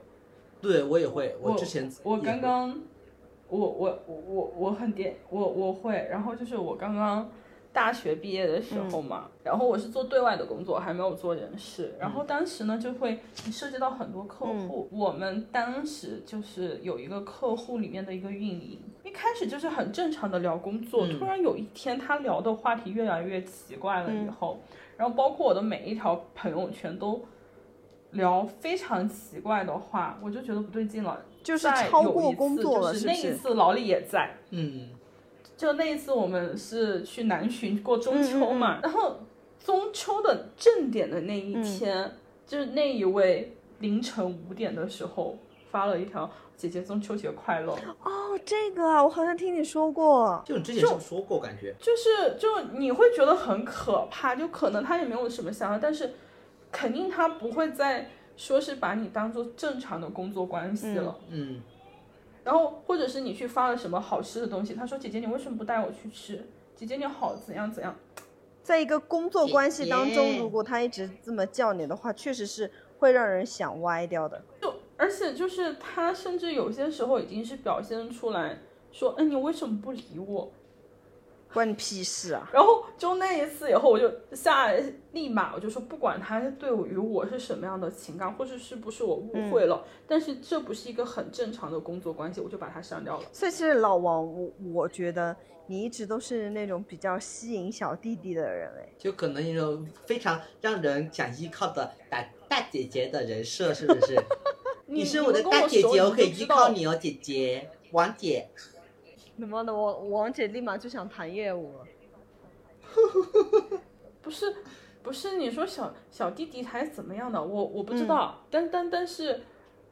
对我也会，我之前我刚刚，我我我我我很点我我会，然后就是我刚刚大学毕业的时候嘛，然后我是做对外的工作，还没有做人事，然后当时呢就会涉及到很多客户，我们当时就是有一个客户里面的一个运营，一开始就是很正常的聊工作，嗯。突然有一天他聊的话题越来越奇怪了以后，然后包括我的每一条朋友圈都。聊非常奇怪的话，我就觉得不对劲了。就是在超过工作了就是那一次老李也在，嗯，就那一次我们是去南浔过中秋嗯嘛，然后中秋的正点的那一嗯天，就是那一位凌晨五点的时候发了一条“姐姐中秋节快乐哦，这个啊，我好像听你说过。就你之前说过，感觉”，就是就你会觉得很可怕，就可能他也没有什么想法，但是肯定他不会再说是把你当做正常的工作关系了。嗯，然后或者是你去发了什么好吃的东西，他说姐姐你为什么不带我去吃？姐姐你好怎样怎样？在一个工作关系当中，姐姐如果他一直这么叫你的话，确实是会让人想歪掉的。就而且就是他甚至有些时候已经是表现出来说，哎，你为什么不理我？关你屁事啊！然后就那一次以后，我就下立马我就说，不管他对于我是什么样的情感，或者是不是我误会了，但是这不是一个很正常的工作关系，我就把他删掉了。所以其实老王，我我觉得你一直都是那种比较吸引小弟弟的人哎。就可能那种非常让人想依靠的大大姐姐的人设，是不是？你是我的大姐姐，我可以依靠你哦，姐姐，王姐。他妈的，我王姐立马就想谈业务了。不是，不是你说小小弟弟还是怎么样的？我我不知道，但但但是，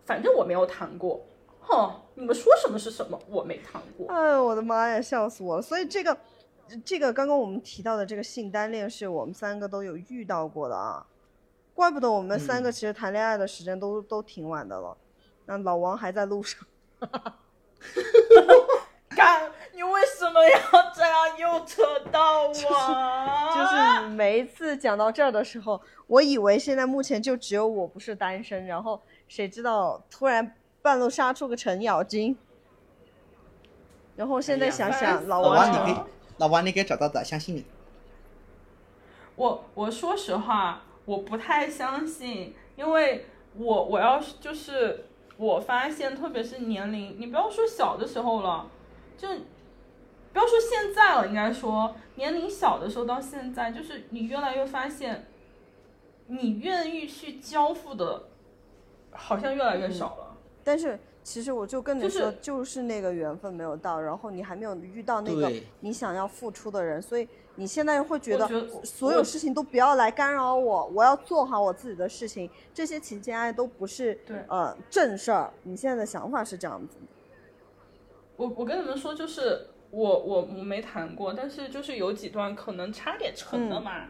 反正我没有谈过。哼，你们说什么是什么，我没谈过。哎呦我的妈呀，笑死我了！所以这个，这个刚刚我们提到的这个性单恋，是我们三个都有遇到过的啊。怪不得我们三个其实谈恋爱的时间都、都挺晚的了。那老王还在路上，干，你为什么要这样又扯到我？就是每一次讲到这儿的时候，我以为现在目前就只有我不是单身，然后谁知道突然半路杀出个程咬金，然后现在想想，老王你可以，老王，你可以找到的，相信你。我我说实话，我不太相信，因为我我要是就是我发现，特别是年龄，你不要说小的时候了，就不要说现在了，应该说年龄小的时候到现在，就是你越来越发现，你愿意去交付的，好像越来越少了。但是其实我就跟你就是说，就是那个缘分没有到，然后你还没有遇到那个你想要付出的人，所以你现在会觉得所有事情都不要来干扰我，我要做好我自己的事情，这些情情爱爱都不是对呃正事儿。你现在的想法是这样子的，我我跟你们说，就是我我我没谈过，但是就是有几段可能差点成了嘛。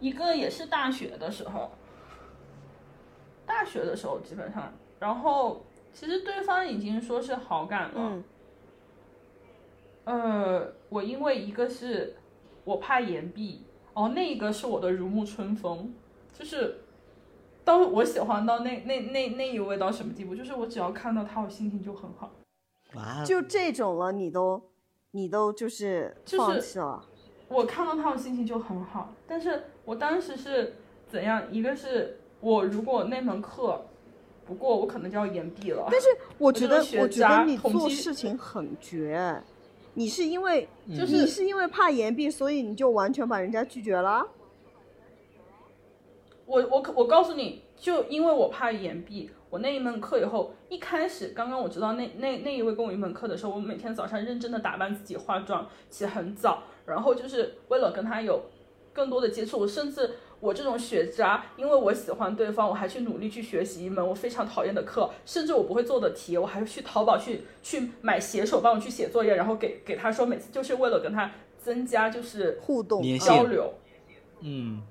一个也是大学的时候，大学的时候基本上，然后其实对方已经说是好感了，嗯呃，我因为一个是我怕岩壁，哦，那一个是我的如沐春风，就是到我喜欢到那那那那一位到什么地步，就是我只要看到他，我心情就很好。哇，就这种了，你都你都就是就是放弃了。我看到他，我心情就很好。但是我当时是怎样？一个是我如果那门课不过，我可能就要延毕了。但是我觉得，我觉得你做事情很绝。你是因为就是你是因为怕延毕，所以你就完全把人家拒绝了？我我我告诉你，就因为我怕延毕，我那一门课以后，一开始刚刚我知道那那那一位跟我一门课的时候，我每天早上认真的打扮自己，化妆，起很早，然后就是为了跟他有更多的接触，我甚至我这种学渣，因为我喜欢对方，我还去努力去学习一门我非常讨厌的课，甚至我不会做的题，我还去淘宝去去买写手帮我去写作业，然后给给他说，每次就是为了跟他增加就是互动交流。嗯，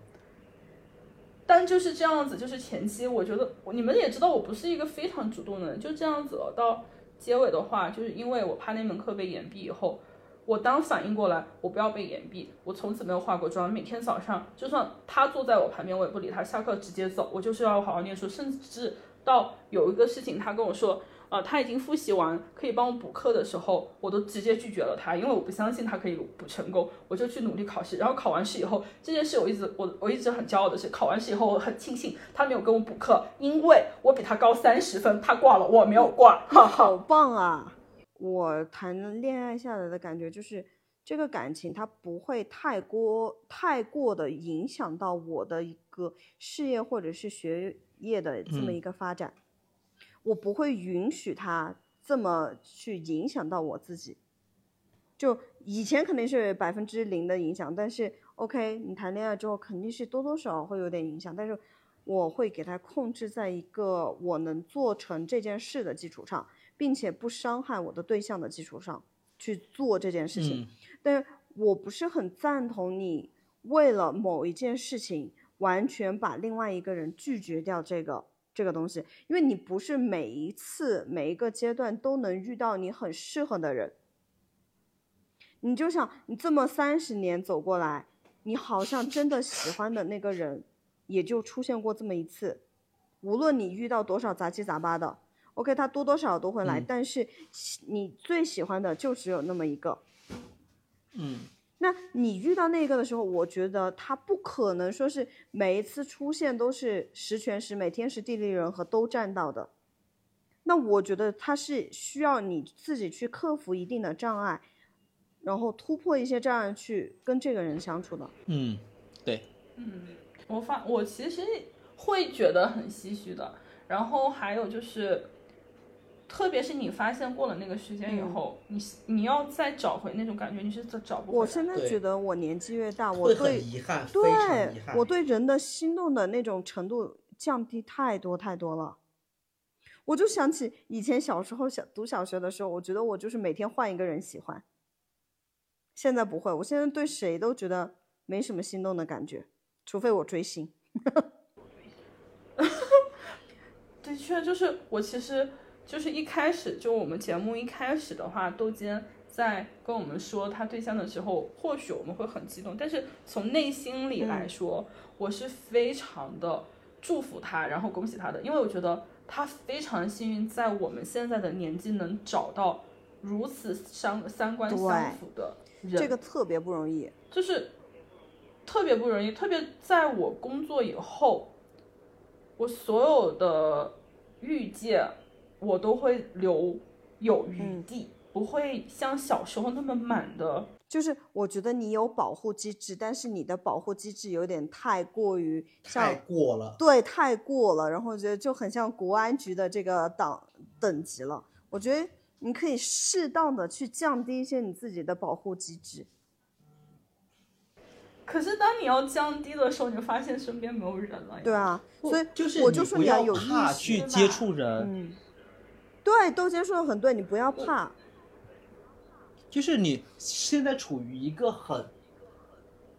但就是这样子，就是前期我觉得你们也知道，我不是一个非常主动的人，就这样子了。到结尾的话，就是因为我怕那门课被延毕以后，我当反应过来，我不要被延毕，我从此没有化过妆，每天早上就算他坐在我旁边，我也不理他，下课直接走，我就是要好好念书，甚至到有一个事情，他跟我说。呃，他已经复习完，可以帮我补课的时候，我都直接拒绝了他，因为我不相信他可以补成功，我就去努力考试。然后考完试以后，这件事我一直我我一直很骄傲的是，考完试以后我很庆幸他没有跟我补课，因为我比他高三十分，他挂了，我没有挂。好棒啊！我谈恋爱下来的感觉就是，这个感情它不会太过太过的影响到我的一个事业或者是学业的这么一个发展，我不会允许他这么去影响到我自己。就以前肯定是百分之零的影响，但是 OK，你谈恋爱之后肯定是多多少少会有点影响，但是我会给他控制在一个我能做成这件事的基础上，并且不伤害我的对象的基础上去做这件事情。嗯但是我不是很赞同你为了某一件事情完全把另外一个人拒绝掉这个这个东西，因为你不是每一次每一个阶段都能遇到你很适合的人。你就想，你这么三十年走过来，你好像真的喜欢的那个人，也就出现过这么一次，无论你遇到多少杂七杂八的，OK，他多多少少都会来，嗯但是喜你最喜欢的就只有那么一个。嗯，那你遇到那个的时候，我觉得他不可能说是每一次出现都是十全十美、天时地利人和都占到的。那我觉得他是需要你自己去克服一定的障碍，然后突破一些障碍去跟这个人相处的。嗯，对，嗯我发我其实会觉得很唏嘘的。然后还有就是，特别是你发现过了那个时间以后，你你要再找回那种感觉，你是找找不回来。我现在觉得我年纪越大，我对遗憾，非常对遗憾。我对人的心动的那种程度降低太多太多了。我就想起以前小时候小读小学的时候，我觉得我就是每天换一个人喜欢。现在不会，我现在对谁都觉得没什么心动的感觉，除非我追星。的确，就是我其实就是一开始就我们节目一开始的话，窦坚在跟我们说他对象的时候，或许我们会很激动，但是从内心里来说，我是非常的祝福他，然后恭喜他的，因为我觉得他非常幸运，在我们现在的年纪能找到如此相三观相符的人，这个特别不容易。就是特别不容易，特别在我工作以后，我所有的遇见我都会留有余地，不会像小时候那么满的。就是我觉得你有保护机制，但是你的保护机制有点太过于太像过了。对，太过了，然后我觉得就很像国安局的这个档等级了。我觉得你可以适当的去降低一些你自己的保护机制。可是当你要降低的时候，你就发现身边没有人了。对，啊，所以就是我就说你要要有意怕识去接触人，嗯，对，窦坚说的很对，你不要怕。就是你现在处于一个很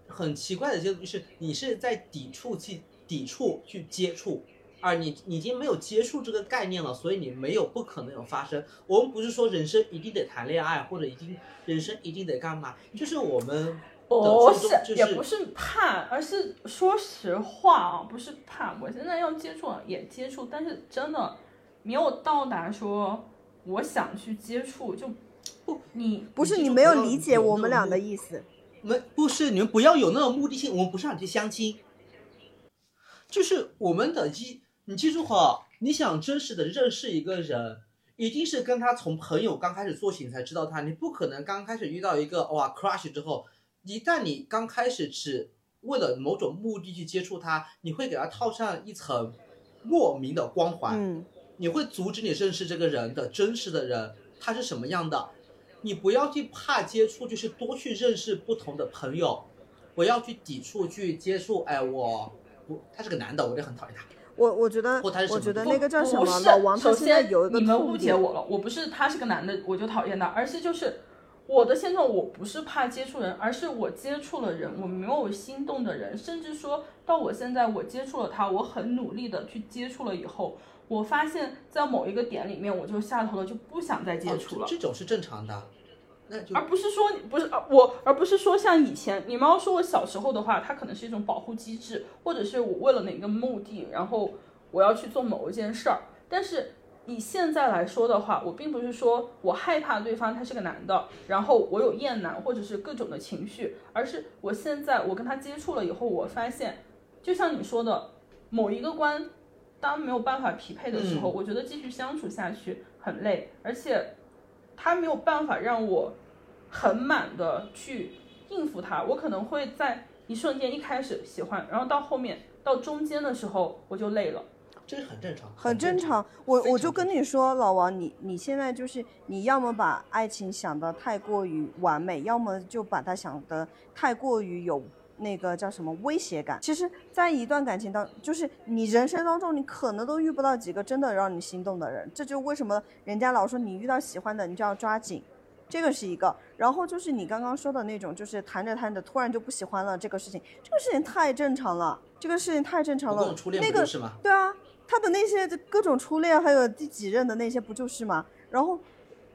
很奇怪的阶段，就是你是在抵触去抵触去接触，而你你已经没有接触这个概念了，所以你没有不可能有发生。我们不是说人生一定得谈恋爱，或者一定人生一定得干嘛，就是我们不是也不是怕，而是说实话啊，不是怕。我现在要接触也接触，但是真的没有到达说我想去接触，就不你不是你没有理解我们俩的意思。没不是你们不要有那种目的性，我们不是想去相亲，就是我们的一，你记住哈，你想真实的认识一个人，一定是跟他从朋友刚开始做起，你才知道他，你不可能刚开始遇到一个哇 crush 之后，一旦你刚开始只为了某种目的去接触他，你会给他套上一层莫名的光环，嗯，你会阻止你认识这个人的真实的人他是什么样的。你不要去怕接触，就是多去认识不同的朋友，不要去抵触去接触。哎，我不，他是个男的，我就很讨厌他。我我觉得或他是什么我觉得那个叫什么不是老王，他首现在先有一个你们误解我了，我不是他是个男的我就讨厌他，而是就是我的现状，我不是怕接触人，而是我接触了人，我没有心动的人，甚至说到我现在我接触了他，我很努力的去接触了以后，我发现在某一个点里面我就下头了，就不想再接触了。哦这这种是正常的，那就而不是说不是啊，我而不是说像以前你们要说我小时候的话，它可能是一种保护机制，或者是我为了哪个目的，然后我要去做某一件事儿。但是以现在来说的话，我并不是说我害怕对方他是个男的，然后我有厌男或者是各种的情绪，而是我现在我跟他接触了以后，我发现，就像你说的，某一个关当没有办法匹配的时候，嗯我觉得继续相处下去很累，而且他没有办法让我很满的去应付他，我可能会在一瞬间一开始喜欢，然后到后面到中间的时候我就累了。这是很正常，很正正常。我非我就跟你说，老王，你你现在就是你要么把爱情想得太过于完美，要么就把它想得太过于有那个叫什么威胁感。其实，在一段感情当，就是你人生当中，你可能都遇不到几个真的让你心动的人。这就为什么人家老说你遇到喜欢的，你就要抓紧。这个是一个，然后就是你刚刚说的那种，就是谈着谈着突然就不喜欢了，这个事情，这个事情太正常了，这个事情太正常了。那个？对啊，他的那些各种初恋，还有第几任的那些，不就是吗？然后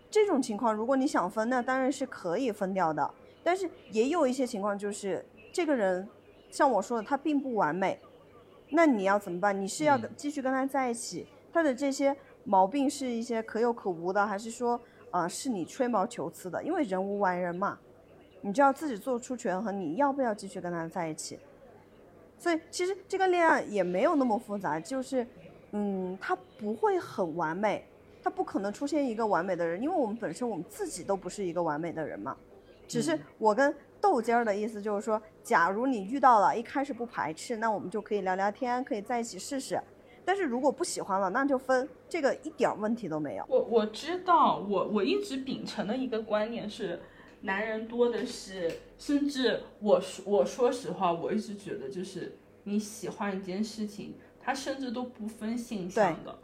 这种情况，如果你想分，那当然是可以分掉的。但是也有一些情况，就是这个人，像我说的，他并不完美，那你要怎么办？你是要嗯继续跟他在一起，他的这些毛病是一些可有可无的，还是说啊、呃是你吹毛求疵的？因为人无完人嘛，你就要自己做出权衡，你要不要继续跟他在一起？所以其实这个恋爱也没有那么复杂，就是，嗯，他不会很完美，他不可能出现一个完美的人，因为我们本身我们自己都不是一个完美的人嘛。只是嗯我跟豆尖儿的意思就是说，假如你遇到了，一开始不排斥，那我们就可以聊聊天，可以在一起试试。但是如果不喜欢了，那就分，这个一点儿问题都没有。我我知道，我我一直秉承的一个观念是，男人多的是，甚至我说我说实话，我一直觉得就是你喜欢一件事情，他甚至都不分性向的。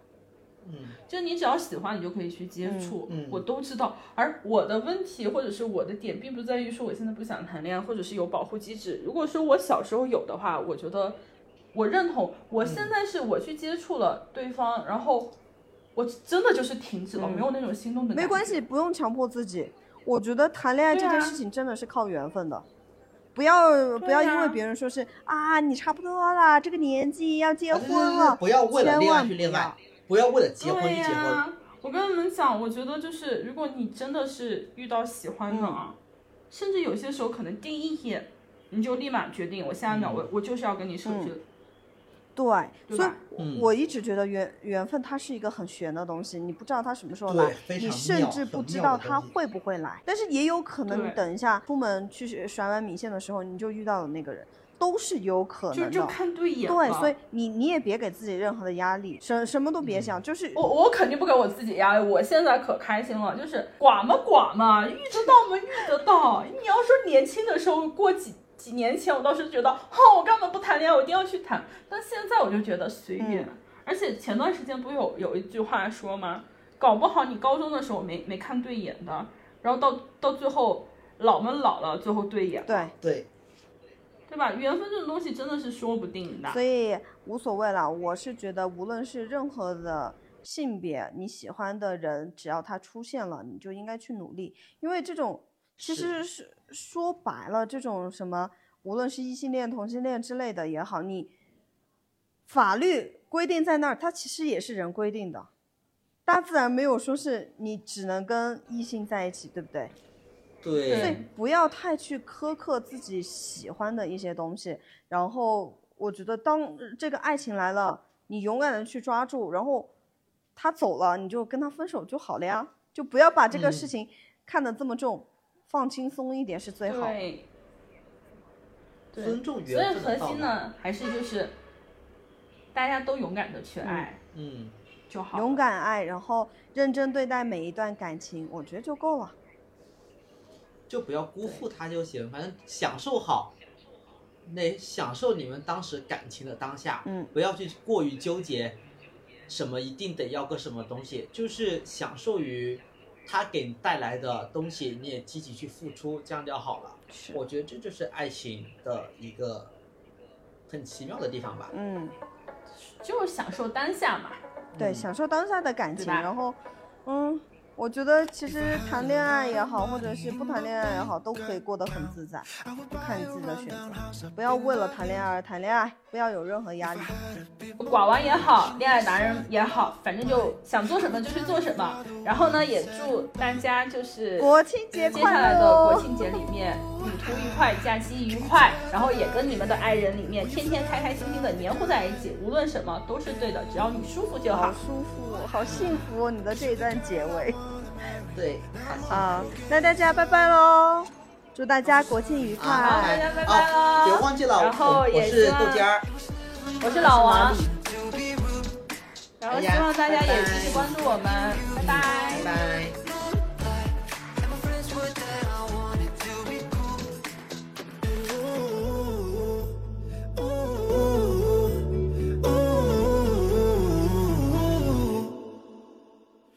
嗯，就你只要喜欢，你就可以去接触，嗯嗯我都知道。而我的问题或者是我的点，并不在于说我现在不想谈恋爱，或者是有保护机制。如果说我小时候有的话，我觉得我认同。我现在是我去接触了对方，然后我真的就是停止了，没有那种心动的。没关系，，不用强迫自己。我觉得谈恋爱这件事情真的是靠缘分的，不要不要因为啊别人说是啊你差不多了，这个年纪要结婚了，不要为了千恋爱万不要去恋爱，不要为了结婚对去结婚。呀、我跟你们讲，我觉得就是如果你真的是遇到喜欢的啊，甚至有些时候可能第一眼你就立马决定，我下一秒我、我就是要跟你手机。对，所以我一直觉得缘缘分它是一个很玄的东西，你不知道它什么时候来你甚至不知道它会不会来。但是也有可能你等一下出门去甩碗米线的时候，你就遇到了那个人，都是有可能的。就看对眼对，所以你你也别给自己任何的压力，什什么都别想，就是我我肯定不给我自己压力，我现在可开心了，就是寡嘛寡嘛，遇得到嘛遇得到。你要说年轻的时候，过几几年前，我倒是觉得，哈，我干嘛不谈恋爱，我一定要去谈。但现在我就觉得随便。嗯而且前段时间不有有一句话说吗？搞不好你高中的时候没没看对眼的，然后到到最后老们老了，最后对眼了，对，对，对吧？缘分这种东西真的是说不定的。所以无所谓了。我是觉得，无论是任何的性别，你喜欢的人，只要他出现了，你就应该去努力，因为这种其实是说白了，这种什么，无论是异性恋、同性恋之类的也好，你法律规定在那儿，它其实也是人规定的。大自然没有说是你只能跟异性在一起，对不对？所以对，不要太去苛刻自己喜欢的一些东西。然后我觉得，当这个爱情来了，你勇敢的去抓住，然后他走了，你就跟他分手就好了呀。就不要把这个嗯事情看得这么重，放轻松一点是最好。对，对尊重所以缘分核。心呢，还是就是大家都勇敢的去爱嗯，就好。勇敢爱，然后认真对待每一段感情，我觉得就够了。就不要辜负他就行，反正享受好，那享受你们当时感情的当下，嗯，不要去过于纠结，什么一定得要个什么东西，就是享受于他给你带来的东西，你也积极去付出，这样就好了。是，我觉得这就是爱情的一个很奇妙的地方吧。嗯，就是享受当下嘛。对，嗯。享受当下的感情，然后，嗯，我觉得其实谈恋爱也好，或者是不谈恋爱也好，都可以过得很自在，就看你自己的选择。不要为了谈恋爱而谈恋爱，不要有任何压力。寡王也好，恋爱达人也好，反正就想做什么就去做什么。然后呢，也祝大家就是国庆节接下快来的国！庆节里面旅途愉快，假期愉快，然后也跟你们的爱人里面天天开开心心的黏糊在一起，无论什么都是对的，只要你舒服就好。好舒服，好幸福哦！你的这一段结尾对，啊，那大家拜拜喽！祝大家国庆愉快！好大家拜拜喽哦，别忘记了，然后也是豆尖儿，我是老王，然后希望大家也继续关注我们，拜拜。拜拜。